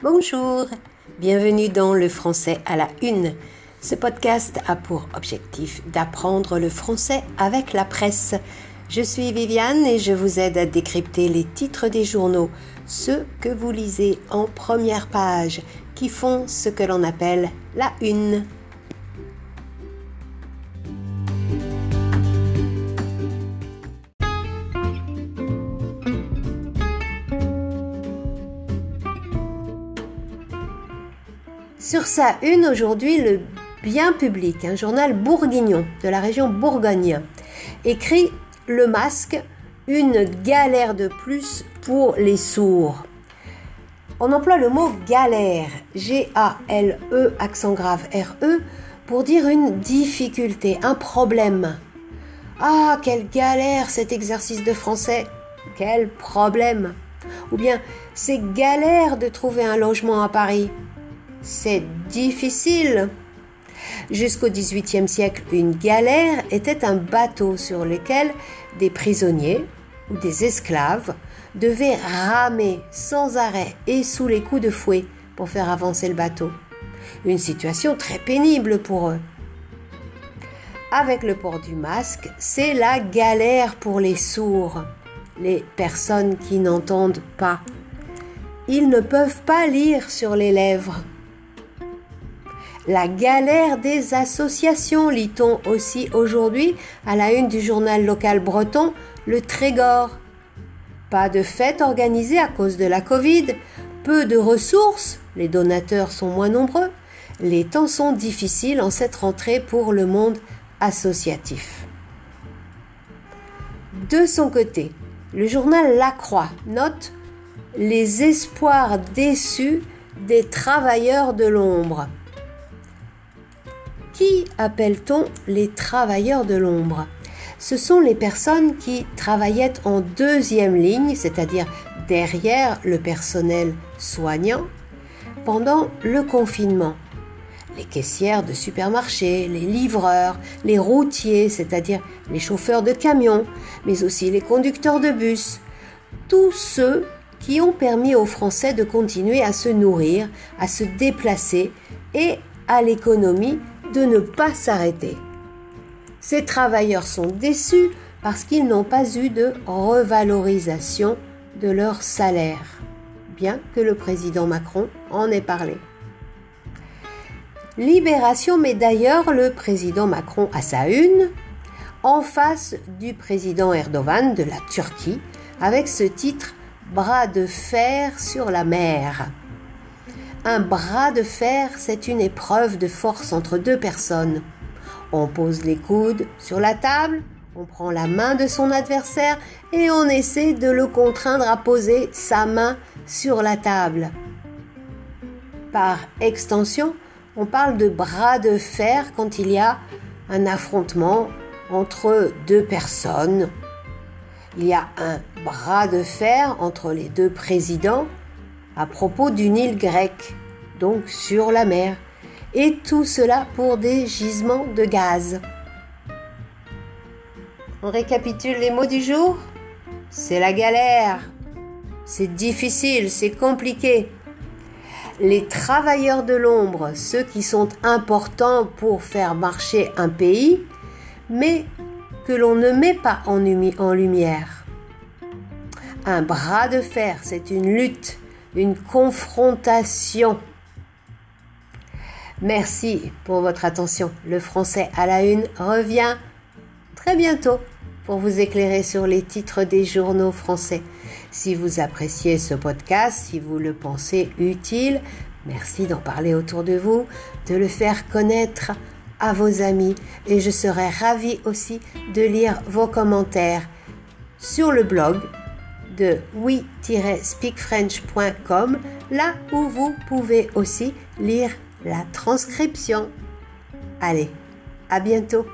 Bonjour, bienvenue dans le français à la une. Ce podcast a pour objectif d'apprendre le français avec la presse. Je suis Viviane et je vous aide à décrypter les titres des journaux, ceux que vous lisez en première page, qui font ce que l'on appelle la une. Sur sa une aujourd'hui, le Bien Public, un journal bourguignon de la région Bourgogne, écrit Le masque, une galère de plus pour les sourds. On emploie le mot galère, G-A-L-E, accent grave R-E, pour dire une difficulté, un problème. Ah, quelle galère cet exercice de français Quel problème Ou bien, c'est galère de trouver un logement à Paris c'est difficile. Jusqu'au XVIIIe siècle, une galère était un bateau sur lequel des prisonniers ou des esclaves devaient ramer sans arrêt et sous les coups de fouet pour faire avancer le bateau. Une situation très pénible pour eux. Avec le port du masque, c'est la galère pour les sourds, les personnes qui n'entendent pas. Ils ne peuvent pas lire sur les lèvres. La galère des associations, lit-on aussi aujourd'hui à la une du journal local breton, le Trégor. Pas de fête organisée à cause de la Covid, peu de ressources, les donateurs sont moins nombreux, les temps sont difficiles en cette rentrée pour le monde associatif. De son côté, le journal La Croix note les espoirs déçus des travailleurs de l'ombre. Qui appelle-t-on les travailleurs de l'ombre? Ce sont les personnes qui travaillaient en deuxième ligne, c'est-à-dire derrière le personnel soignant, pendant le confinement. Les caissières de supermarchés, les livreurs, les routiers, c'est-à-dire les chauffeurs de camions, mais aussi les conducteurs de bus. Tous ceux qui ont permis aux Français de continuer à se nourrir, à se déplacer et à l'économie de ne pas s'arrêter. Ces travailleurs sont déçus parce qu'ils n'ont pas eu de revalorisation de leur salaire, bien que le président Macron en ait parlé. Libération met d'ailleurs le président Macron à sa une, en face du président Erdogan de la Turquie, avec ce titre Bras de fer sur la mer. Un bras de fer, c'est une épreuve de force entre deux personnes. On pose les coudes sur la table, on prend la main de son adversaire et on essaie de le contraindre à poser sa main sur la table. Par extension, on parle de bras de fer quand il y a un affrontement entre deux personnes. Il y a un bras de fer entre les deux présidents à propos d'une île grecque, donc sur la mer, et tout cela pour des gisements de gaz. On récapitule les mots du jour? C'est la galère, c'est difficile, c'est compliqué. Les travailleurs de l'ombre, ceux qui sont importants pour faire marcher un pays, mais que l'on ne met pas en, en lumière. Un bras de fer, c'est une lutte une confrontation. Merci pour votre attention. Le français à la une revient très bientôt pour vous éclairer sur les titres des journaux français. Si vous appréciez ce podcast, si vous le pensez utile, merci d'en parler autour de vous, de le faire connaître à vos amis et je serai ravie aussi de lire vos commentaires sur le blog de oui-speakfrench.com, là où vous pouvez aussi lire la transcription. Allez, à bientôt